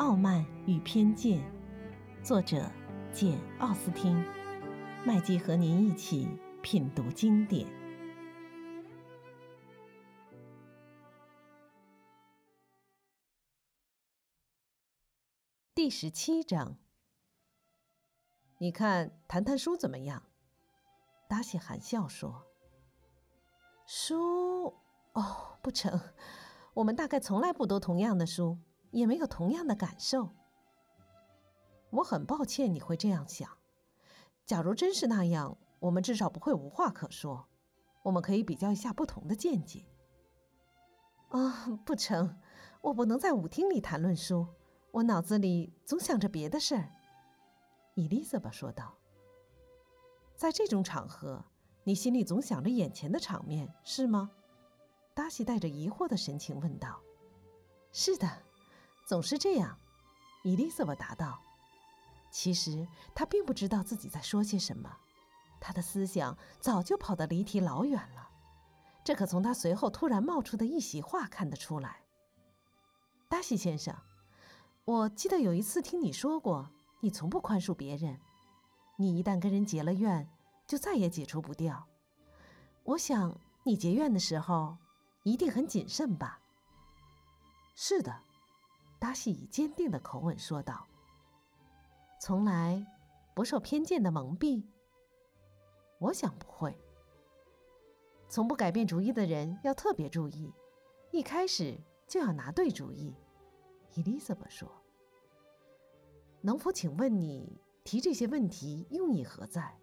傲慢与偏见》，作者简·奥斯汀。麦基和您一起品读经典。第十七章，你看，谈谈书怎么样？达西含笑说：“书，哦，不成。我们大概从来不读同样的书，也没有同样的感受。我很抱歉你会这样想。”假如真是那样，我们至少不会无话可说。我们可以比较一下不同的见解。啊，不成，我不能在舞厅里谈论书，我脑子里总想着别的事儿。”伊丽莎白说道。“在这种场合，你心里总想着眼前的场面，是吗？”达西带着疑惑的神情问道。“是的，总是这样。”伊丽莎白答道。其实她并不知道自己在说些什么，她的思想早就跑得离题老远了，这可从她随后突然冒出的一席话看得出来。达西先生，我记得有一次听你说过，你从不宽恕别人，你一旦跟人结了怨，就再也解除不掉。我想你结怨的时候一定很谨慎吧？是的，达西以坚定的口吻说道。从来不受偏见的蒙蔽。我想不会。从不改变主意的人要特别注意，一开始就要拿对主意。伊丽莎白说：“能否请问你提这些问题用意何在？”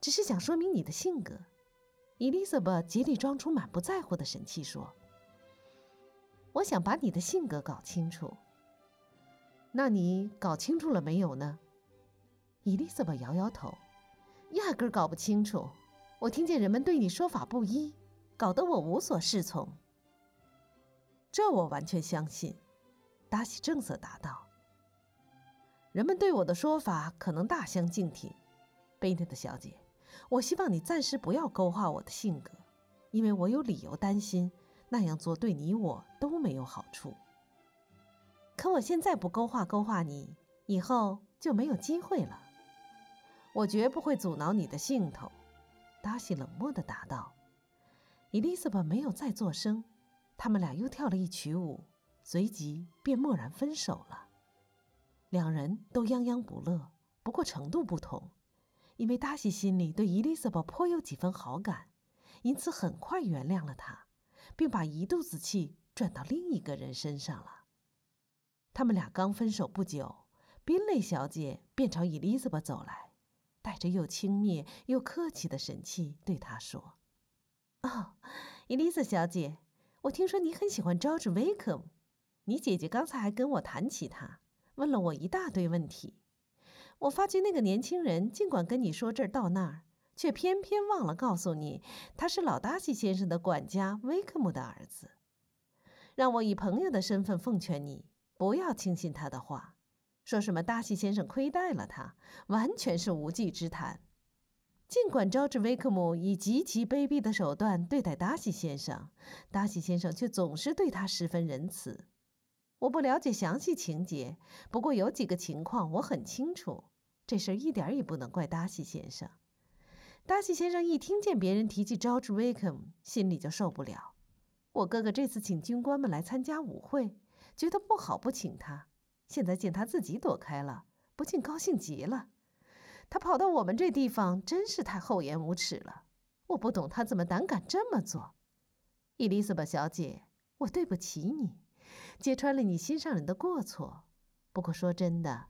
只是想说明你的性格。伊丽莎白竭力装出满不在乎的神气说：“我想把你的性格搞清楚。”那你搞清楚了没有呢？伊丽莎白摇摇头，压根搞不清楚。我听见人们对你说法不一，搞得我无所适从。这我完全相信，达西正色答道。人们对我的说法可能大相径庭，贝内特小姐，我希望你暂时不要勾画我的性格，因为我有理由担心那样做对你我都没有好处。可我现在不勾画勾画你，以后就没有机会了。我绝不会阻挠你的兴头。”达西冷漠地答道。伊丽莎白没有再作声，他们俩又跳了一曲舞，随即便默然分手了。两人都泱泱不乐，不过程度不同。因为达西心里对伊丽莎白颇有几分好感，因此很快原谅了她，并把一肚子气转到另一个人身上了。他们俩刚分手不久，宾蕾小姐便朝伊丽莎白走来，带着又轻蔑又客气的神气对她说：“哦，伊丽莎小姐，我听说你很喜欢 George Wickham，你姐姐刚才还跟我谈起他，问了我一大堆问题。我发觉那个年轻人尽管跟你说这儿到那儿，却偏偏忘了告诉你，他是老达西先生的管家威克姆的儿子。让我以朋友的身份奉劝你。”不要轻信他的话，说什么达西先生亏待了他，完全是无稽之谈。尽管招致威克姆以极其卑鄙的手段对待达西先生，达西先生却总是对他十分仁慈。我不了解详细情节，不过有几个情况我很清楚。这事儿一点也不能怪达西先生。达西先生一听见别人提起招致威克姆，心里就受不了。我哥哥这次请军官们来参加舞会。觉得不好不请他，现在见他自己躲开了，不禁高兴极了。他跑到我们这地方，真是太厚颜无耻了。我不懂他怎么胆敢这么做。伊丽莎白小姐，我对不起你，揭穿了你心上人的过错。不过说真的，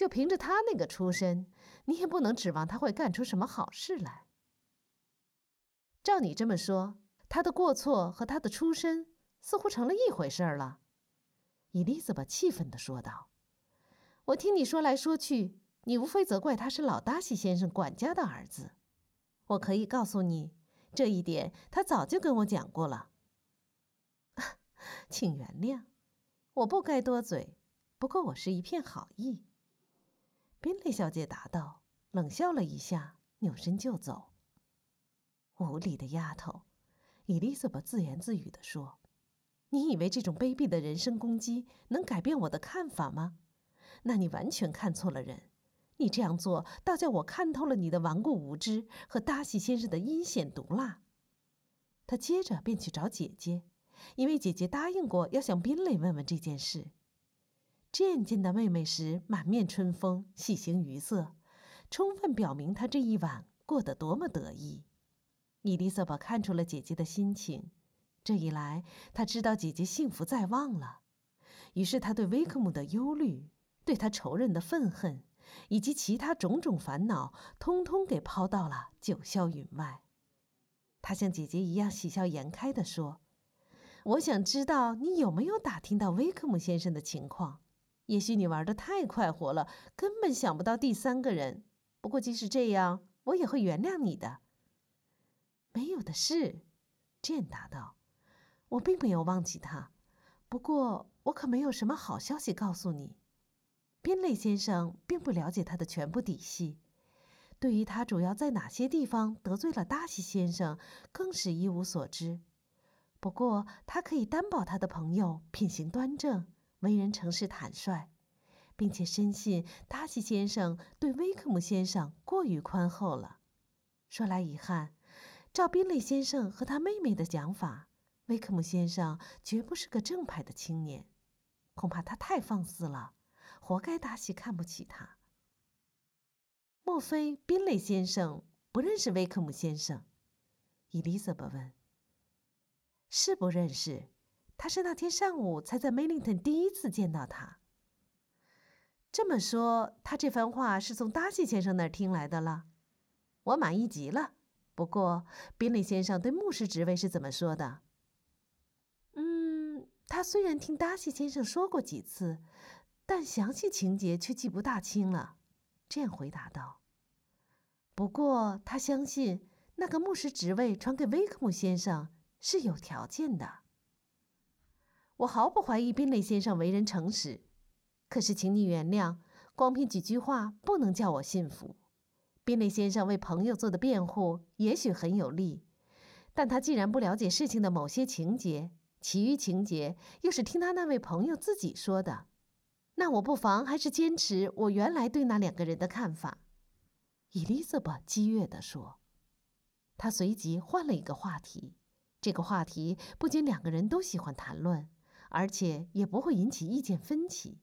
就凭着他那个出身，你也不能指望他会干出什么好事来。照你这么说，他的过错和他的出身似乎成了一回事儿了。伊丽莎白气愤地说道：“我听你说来说去，你无非责怪他是老达西先生管家的儿子。我可以告诉你，这一点他早就跟我讲过了。请原谅，我不该多嘴，不过我是一片好意。”宾蕾小姐答道，冷笑了一下，扭身就走。“无理的丫头！”伊丽莎白自言自语地说。你以为这种卑鄙的人身攻击能改变我的看法吗？那你完全看错了人。你这样做，倒叫我看透了你的顽固无知和达西先生的阴险毒辣。他接着便去找姐姐，因为姐姐答应过要向宾蕾问问这件事。见见到妹妹时，满面春风，喜形于色，充分表明她这一晚过得多么得意。伊丽莎白看出了姐姐的心情，这一来，她知道姐姐幸福在望了，于是她对威克姆的忧虑，对他仇人的愤恨。以及其他种种烦恼，通通给抛到了九霄云外。他像姐姐一样喜笑颜开地说：“我想知道你有没有打听到威克姆先生的情况。也许你玩的太快活了，根本想不到第三个人。不过即使这样，我也会原谅你的。”没有的事，健答道：“我并没有忘记他，不过我可没有什么好消息告诉你。”宾类先生并不了解他的全部底细，对于他主要在哪些地方得罪了达西先生，更是一无所知。不过，他可以担保他的朋友品行端正，为人诚实坦率，并且深信达西先生对威克姆先生过于宽厚了。说来遗憾，照宾利先生和他妹妹的讲法，威克姆先生绝不是个正派的青年，恐怕他太放肆了。活该达西看不起他。莫非宾利先生不认识威克姆先生？伊丽莎白问。是不认识，他是那天上午才在梅林顿第一次见到他。这么说，他这番话是从达西先生那儿听来的了。我满意极了。不过，宾利先生对牧师职位是怎么说的？嗯，他虽然听达西先生说过几次。但详细情节却记不大清了，这样回答道。不过他相信那个牧师职位传给威克姆先生是有条件的。我毫不怀疑宾雷先生为人诚实，可是请你原谅，光凭几句话不能叫我信服。宾雷先生为朋友做的辩护也许很有力，但他既然不了解事情的某些情节，其余情节又是听他那位朋友自己说的。那我不妨还是坚持我原来对那两个人的看法。”伊丽莎白激越地说。他随即换了一个话题，这个话题不仅两个人都喜欢谈论，而且也不会引起意见分歧。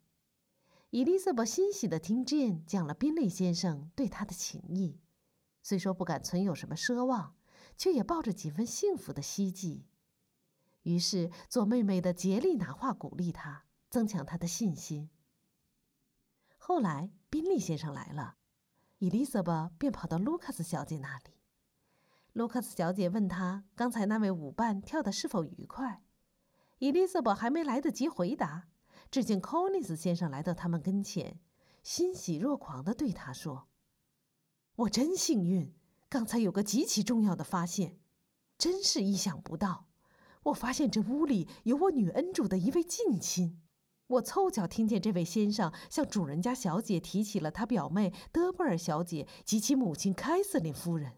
伊丽莎白欣喜地听 Jane 讲了宾利先生对她的情谊，虽说不敢存有什么奢望，却也抱着几分幸福的希冀。于是做妹妹的竭力拿话鼓励她，增强她的信心。后来，宾利先生来了，伊丽莎白便跑到卢卡斯小姐那里。卢卡斯小姐问他刚才那位舞伴跳的是否愉快。伊丽莎白还没来得及回答，只见科尼斯先生来到他们跟前，欣喜若狂地对他说：“我真幸运，刚才有个极其重要的发现，真是意想不到。我发现这屋里有我女恩主的一位近亲。”我凑巧听见这位先生向主人家小姐提起了他表妹德布尔小姐及其母亲凯瑟琳夫人，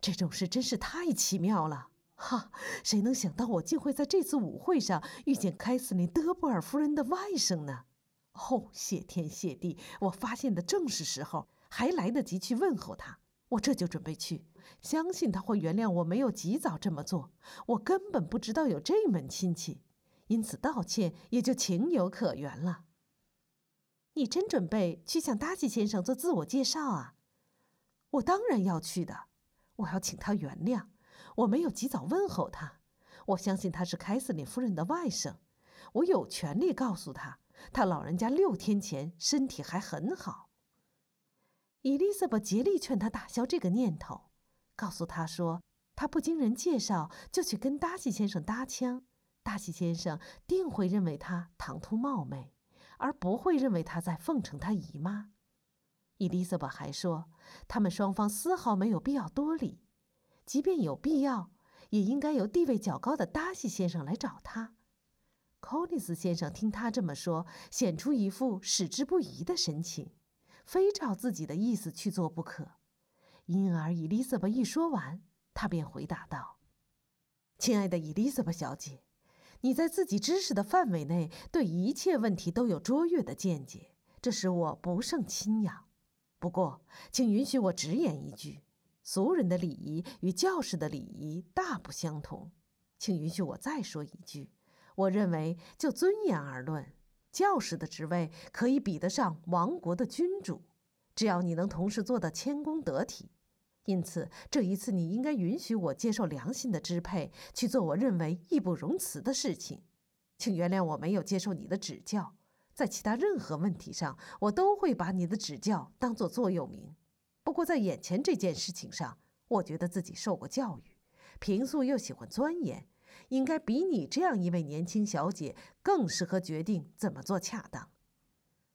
这种事真是太奇妙了！哈，谁能想到我竟会在这次舞会上遇见凯瑟琳德布尔夫人的外甥呢？哦，谢天谢地，我发现的正是时候，还来得及去问候他。我这就准备去，相信他会原谅我没有及早这么做。我根本不知道有这门亲戚。因此，道歉也就情有可原了。你真准备去向达西先生做自我介绍啊？我当然要去的。我要请他原谅，我没有及早问候他。我相信他是凯瑟琳夫人的外甥，我有权利告诉他，他老人家六天前身体还很好。伊丽莎白竭力劝他打消这个念头，告诉他说，他不经人介绍就去跟达西先生搭腔。达西先生定会认为他唐突冒昧，而不会认为他在奉承他姨妈。伊丽莎白还说，他们双方丝毫没有必要多礼，即便有必要，也应该由地位较高的达西先生来找他。寇利斯先生听他这么说，显出一副矢志不移的神情，非照自己的意思去做不可。因而，伊丽莎白一说完，他便回答道：“亲爱的伊丽莎白小姐。”你在自己知识的范围内对一切问题都有卓越的见解，这使我不胜钦仰。不过，请允许我直言一句：俗人的礼仪与教士的礼仪大不相同。请允许我再说一句：我认为，就尊严而论，教士的职位可以比得上王国的君主，只要你能同时做得谦恭得体。因此，这一次你应该允许我接受良心的支配，去做我认为义不容辞的事情。请原谅我没有接受你的指教，在其他任何问题上，我都会把你的指教当作座右铭。不过，在眼前这件事情上，我觉得自己受过教育，平素又喜欢钻研，应该比你这样一位年轻小姐更适合决定怎么做恰当。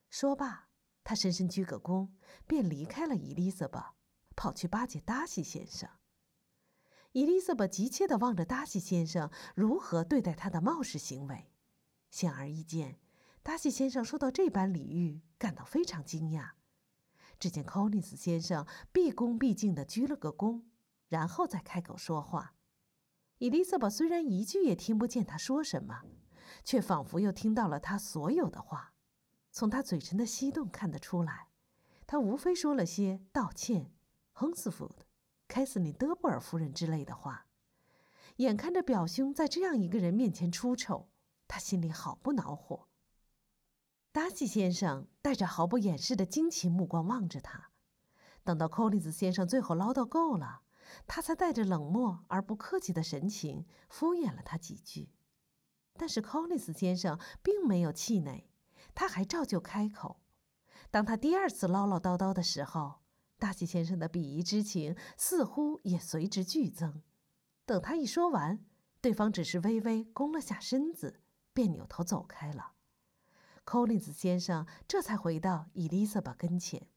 说罢，他深深鞠个躬，便离开了伊丽莎白。跑去巴结达西先生。伊丽莎白急切地望着达西先生如何对待他的冒失行为。显而易见，达西先生受到这般礼遇感到非常惊讶。只见柯林斯先生毕恭毕敬地鞠了个躬，然后再开口说话。伊丽莎白虽然一句也听不见他说什么，却仿佛又听到了他所有的话。从他嘴唇的翕动看得出来，他无非说了些道歉。亨斯福的、凯瑟琳·德布尔夫人之类的话，眼看着表兄在这样一个人面前出丑，他心里好不恼火。达西先生带着毫不掩饰的惊奇目光望着他，等到寇利斯先生最后唠叨够了，他才带着冷漠而不客气的神情敷衍了他几句。但是寇利斯先生并没有气馁，他还照旧开口。当他第二次唠唠叨叨的时候。达西先生的鄙夷之情似乎也随之剧增。等他一说完，对方只是微微弓了下身子，便扭头走开了。寇林斯先生这才回到伊丽莎白跟前。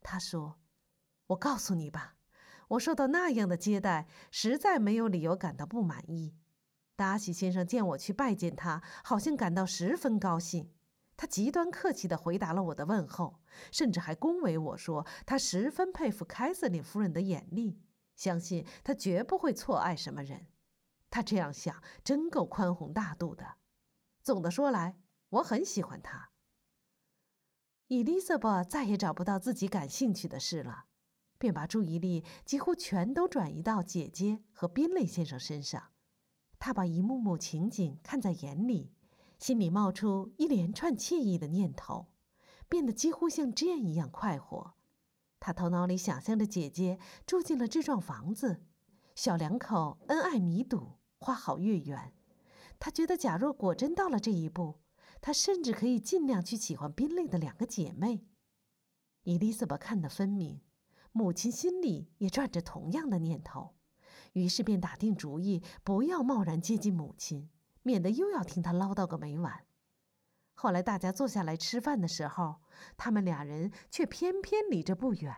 他说：“我告诉你吧，我受到那样的接待，实在没有理由感到不满意。达西先生见我去拜见他，好像感到十分高兴。”他极端客气地回答了我的问候，甚至还恭维我说他十分佩服凯瑟琳夫人的眼力，相信她绝不会错爱什么人。他这样想真够宽宏大度的。总的说来，我很喜欢他。伊丽莎白再也找不到自己感兴趣的事了，便把注意力几乎全都转移到姐姐和宾雷先生身上。他把一幕幕情景看在眼里。心里冒出一连串惬意的念头，变得几乎像 Jane 一样快活。他头脑里想象着姐姐住进了这幢房子，小两口恩爱弥笃，花好月圆。他觉得，假若果真到了这一步，他甚至可以尽量去喜欢宾利的两个姐妹。伊丽莎白看得分明，母亲心里也转着同样的念头，于是便打定主意，不要贸然接近母亲。免得又要听她唠叨个没完。后来大家坐下来吃饭的时候，他们俩人却偏偏离着不远。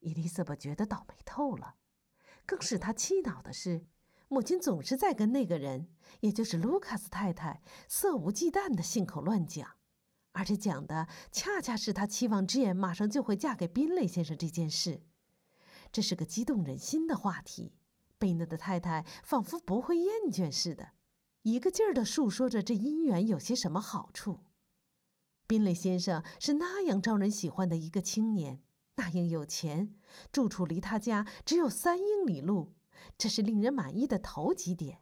伊丽莎白觉得倒霉透了。更使她气恼的是，母亲总是在跟那个人，也就是卢卡斯太太，肆无忌惮的信口乱讲，而且讲的恰恰是他期望之言马上就会嫁给宾雷先生这件事。这是个激动人心的话题。贝内的太太仿佛不会厌倦似的。一个劲儿地述说着这姻缘有些什么好处。宾雷先生是那样招人喜欢的一个青年，那样有钱，住处离他家只有三英里路，这是令人满意的头几点。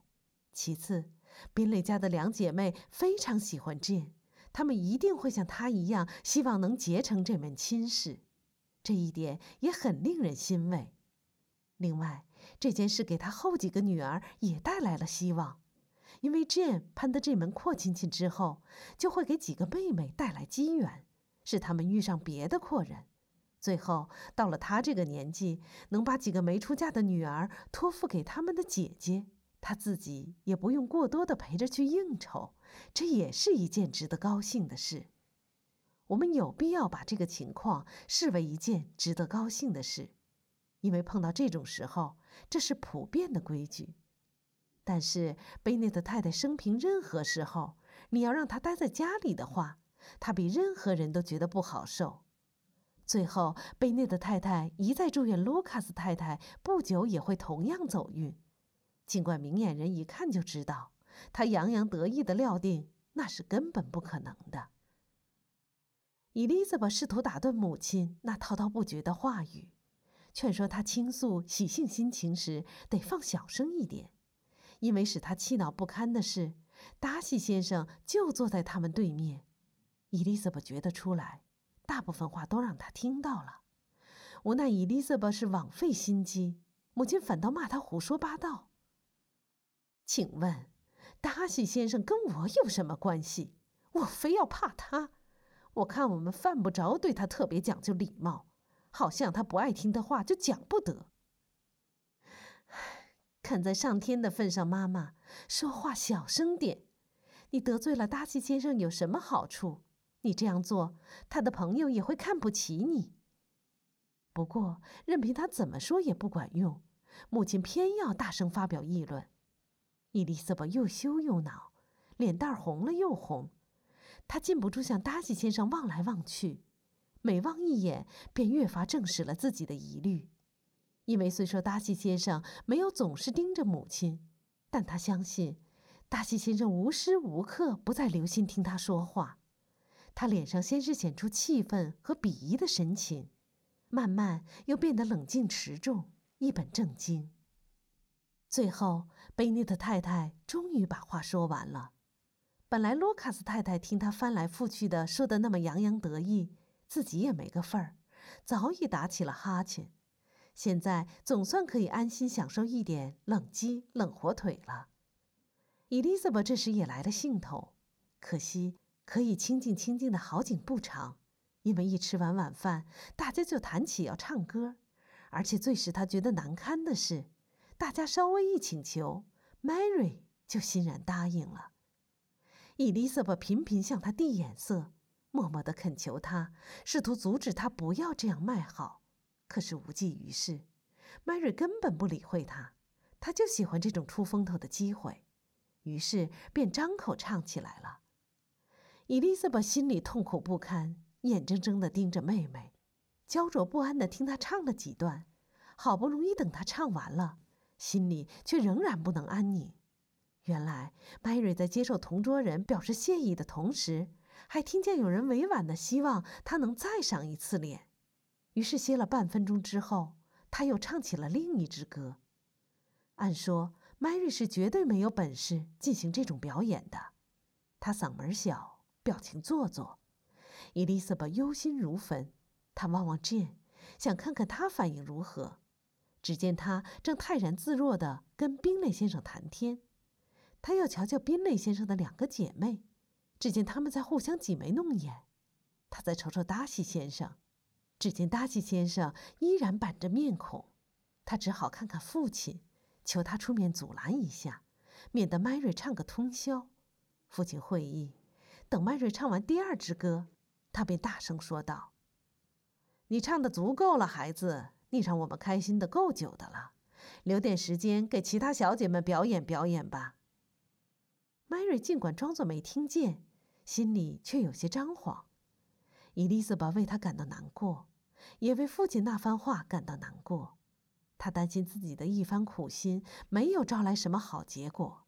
其次，宾雷家的两姐妹非常喜欢 Jane，她们一定会像她一样，希望能结成这门亲事，这一点也很令人欣慰。另外，这件事给他后几个女儿也带来了希望。因为 Jane 攀得这门阔亲戚之后，就会给几个妹妹带来机缘，使她们遇上别的阔人。最后到了他这个年纪，能把几个没出嫁的女儿托付给他们的姐姐，他自己也不用过多的陪着去应酬，这也是一件值得高兴的事。我们有必要把这个情况视为一件值得高兴的事，因为碰到这种时候，这是普遍的规矩。但是贝内特太太生平任何时候，你要让她待在家里的话，她比任何人都觉得不好受。最后，贝内的太太一再祝愿卢卡斯太太不久也会同样走运，尽管明眼人一看就知道，他洋洋得意的料定那是根本不可能的。伊丽莎白试图打断母亲那滔滔不绝的话语，劝说她倾诉喜庆心情时得放小声一点，因为使她气恼不堪的是，达西先生就坐在他们对面。伊丽莎白觉得出来，大部分话都让他听到了。无奈伊丽莎白是枉费心机，母亲反倒骂她胡说八道。请问，达西先生跟我有什么关系？我非要怕他？我看我们犯不着对他特别讲究礼貌，好像他不爱听的话就讲不得。看在上天的份上，妈妈，说话小声点。你得罪了达西先生有什么好处？你这样做，他的朋友也会看不起你。不过，任凭他怎么说也不管用，母亲偏要大声发表议论。伊丽莎白又羞又恼，脸蛋红了又红。他禁不住向达西先生望来望去，每望一眼，便越发证实了自己的疑虑。因为虽说达西先生没有总是盯着母亲，但他相信，达西先生无时无刻不在留心听他说话。他脸上先是显出气愤和鄙夷的神情，慢慢又变得冷静持重，一本正经。最后，贝内特太太终于把话说完了。本来卢卡斯太太听他翻来覆去的说的那么洋洋得意，自己也没个份儿，早已打起了哈欠。现在总算可以安心享受一点冷鸡冷火腿了。伊丽莎白这时也来了兴头，可惜可以清静清静的好景不长，因为一吃完晚饭，大家就谈起要唱歌，而且最使他觉得难堪的是，大家稍微一请求，Mary 就欣然答应了。伊丽莎白频频向他递眼色，默默地恳求他，试图阻止他不要这样卖好，可是无济于事。Mary 根本不理会他，他就喜欢这种出风头的机会，于是便张口唱起来了。伊丽莎白心里痛苦不堪，眼睁睁地盯着妹妹，焦灼不安地听她唱了几段，好不容易等她唱完了，心里却仍然不能安宁。原来，Mary 在接受同桌人表示谢意的同时，还听见有人委婉的希望她能再赏一次脸。于是歇了半分钟之后，他又唱起了另一支歌。按说，Mary 是绝对没有本事进行这种表演的。她嗓门小，表情做作。伊丽莎白忧心如焚，她望望 Jane，想看看他反应如何。只见他正泰然自若地跟宾雷先生谈天。他要瞧瞧宾雷先生的两个姐妹，只见他们在互相挤眉弄眼。他再瞅瞅达西先生，只见达西先生依然板着面孔。他只好看看父亲，求他出面阻拦一下，免得迈瑞唱个通宵。父亲会意，等麦瑞唱完第二支歌，他便大声说道：“你唱的足够了，孩子，你让我们开心的够久的了，留点时间给其他小姐们表演表演吧。” Mary 尽管装作没听见，心里却有些张狂。伊丽莎白为他感到难过，也为父亲那番话感到难过。他担心自己的一番苦心没有招来什么好结果。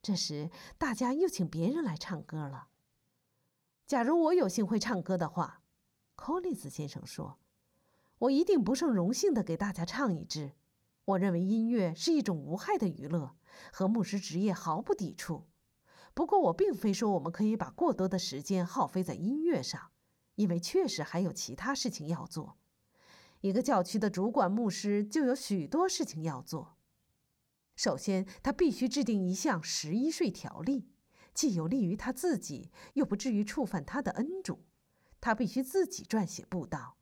这时，大家又请别人来唱歌了。假如我有幸会唱歌的话，柯林斯先生说：“我一定不胜荣幸地给大家唱一支。我认为音乐是一种无害的娱乐，和牧师职业毫不抵触。”不过，我并非说我们可以把过多的时间耗费在音乐上，因为确实还有其他事情要做。一个教区的主管牧师就有许多事情要做。首先，他必须制定一项十一税条例，既有利于他自己，又不至于触犯他的恩主。他必须自己撰写布道，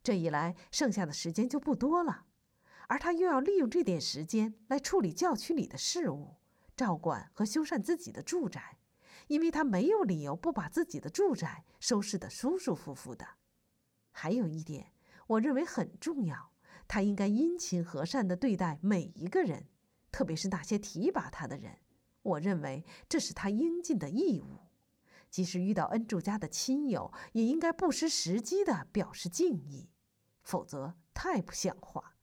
这一来，剩下的时间就不多了，而他又要利用这点时间来处理教区里的事务。照管和修缮自己的住宅，因为他没有理由不把自己的住宅收拾得舒舒服服的。还有一点，我认为很重要，他应该殷勤和善地对待每一个人，特别是那些提拔他的人。我认为这是他应尽的义务。即使遇到恩主家的亲友，也应该不失时机地表示敬意，否则太不像话。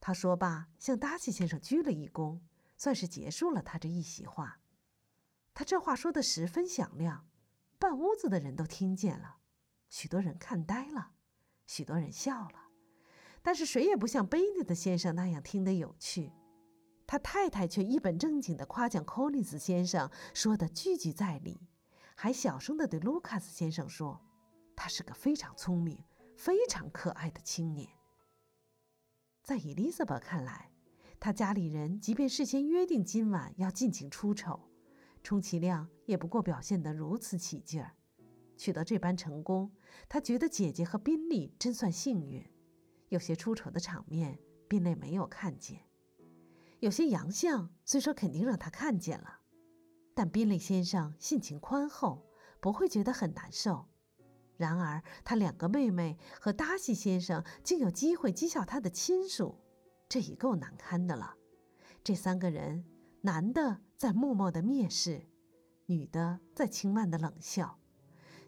他说罢，向达西先生鞠了一躬。算是结束了他这一席话。他这话说的十分响亮，半屋子的人都听见了，许多人看呆了，许多人笑了，但是谁也不像贝内的先生那样听得有趣。他太太却一本正经地夸奖柯林斯先生，说的句句在理，还小声地对卢卡斯先生说：“他是个非常聪明、非常可爱的青年。”在伊丽莎白看来，他家里人即便事先约定今晚要尽情出丑。充其量也不过表现得如此起劲儿，取得这般成功，他觉得姐姐和宾利真算幸运。有些出丑的场面，宾利没有看见；有些洋相，虽说肯定让他看见了，但宾利先生性情宽厚，不会觉得很难受。然而，他两个妹妹和达西先生竟有机会讥笑他的亲属，这已够难堪的了。这三个人。男的在默默的蔑视，女的在轻慢的冷笑，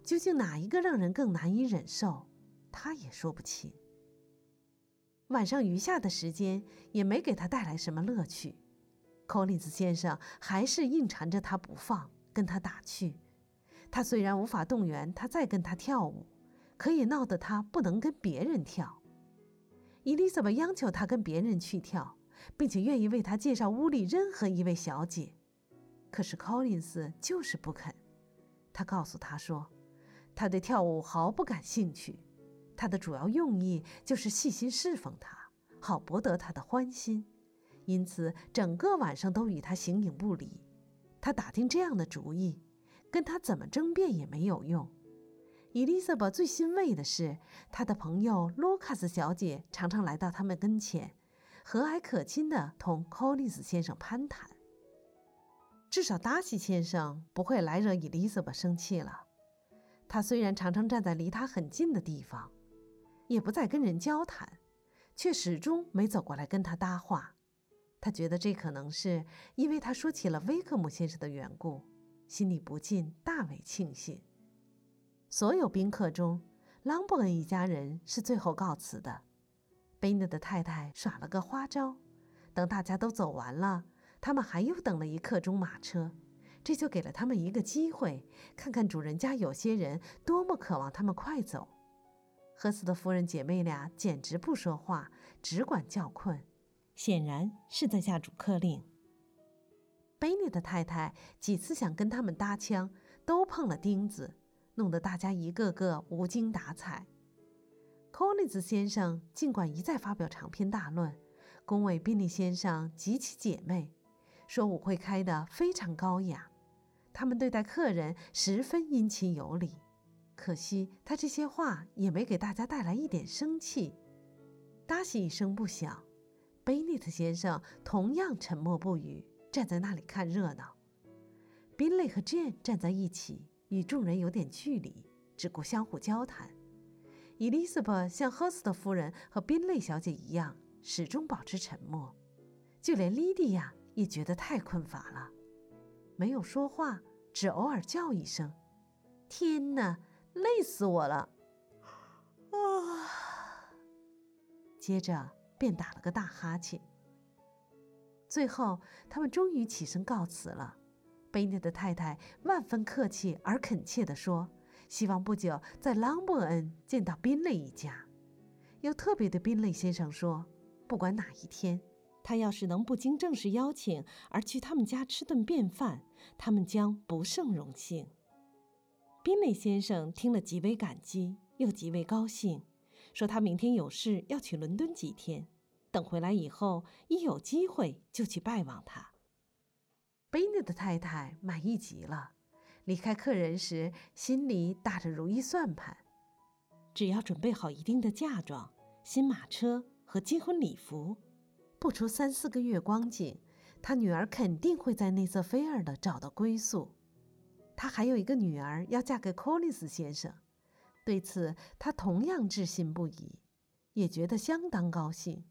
究竟哪一个让人更难以忍受，他也说不清。晚上余下的时间也没给他带来什么乐趣，柯林斯先生还是硬缠着他不放，跟他打趣。他虽然无法动员他再跟他跳舞，可以闹得他不能跟别人跳。伊丽莎白央求他跟别人去跳。并且愿意为他介绍屋里任何一位小姐，可是 Collins 就是不肯。他告诉他说，他对跳舞毫不感兴趣，他的主要用意就是细心侍奉他，好博得他的欢心，因此整个晚上都与他形影不离。他打定这样的主意，跟他怎么争辩也没有用。伊丽莎白最欣慰的是，她的朋友卢卡斯小姐常常来到他们跟前。和蔼可亲地同 Collins 先生攀谈。至少达西先生不会来惹伊丽莎白生气了。他虽然常常站在离他很近的地方，也不再跟人交谈，却始终没走过来跟他搭话。他觉得这可能是因为他说起了威克姆先生的缘故，心里不禁大为庆幸。所有宾客中，朗伯恩一家人是最后告辞的。贝纳的太太耍了个花招，等大家都走完了，他们还又等了一刻钟马车，这就给了他们一个机会，看看主人家有些人多么渴望他们快走。赫斯的夫人姐妹俩简直不说话，只管叫困，显然是在下主客令。贝内的太太几次想跟他们搭腔，都碰了钉子，弄得大家一个个无精打采。科利兹先生尽管一再发表长篇大论，恭维宾利先生及其姐妹，说舞会开得非常高雅，他们对待客人十分殷勤有礼。可惜他这些话也没给大家带来一点生气。达西一声不响，贝内特先生同样沉默不语，站在那里看热闹。宾利和 Jane 站在一起，与众人有点距离，只顾相互交谈。伊丽莎白像赫斯特夫人和宾蕾小姐一样，始终保持沉默，就连莉迪亚也觉得太困乏了，没有说话，只偶尔叫一声：“天哪，累死我了！”啊，接着便打了个大哈欠。最后，他们终于起身告辞了。贝内的太太万分客气而恳切地说。希望不久在朗伯恩见到宾类一家，又特别对宾类先生说：“不管哪一天，他要是能不经正式邀请而去他们家吃顿便饭，他们将不胜荣幸。”宾内先生听了极为感激，又极为高兴，说他明天有事要去伦敦几天，等回来以后一有机会就去拜望他。贝内的太太满意极了。离开客人时，心里打着如意算盘：只要准备好一定的嫁妆、新马车和金婚礼服，不出三四个月光景，他女儿肯定会在内瑟菲尔的找到归宿。他还有一个女儿要嫁给柯林斯先生，对此他同样置信不疑，也觉得相当高兴。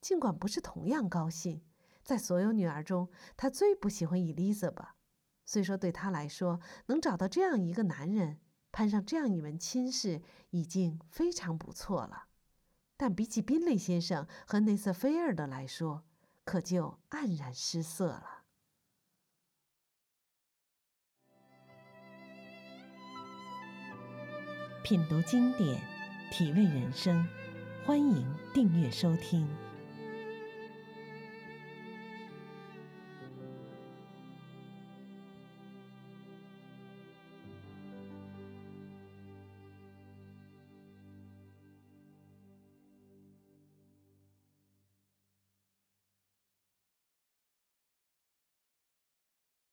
尽管不是同样高兴，在所有女儿中，他最不喜欢伊丽莎白。虽说对他来说，能找到这样一个男人，攀上这样一门亲事，已经非常不错了，但比起宾雷先生和内瑟菲尔德来说，可就黯然失色了。品读经典，体味人生，欢迎订阅收听。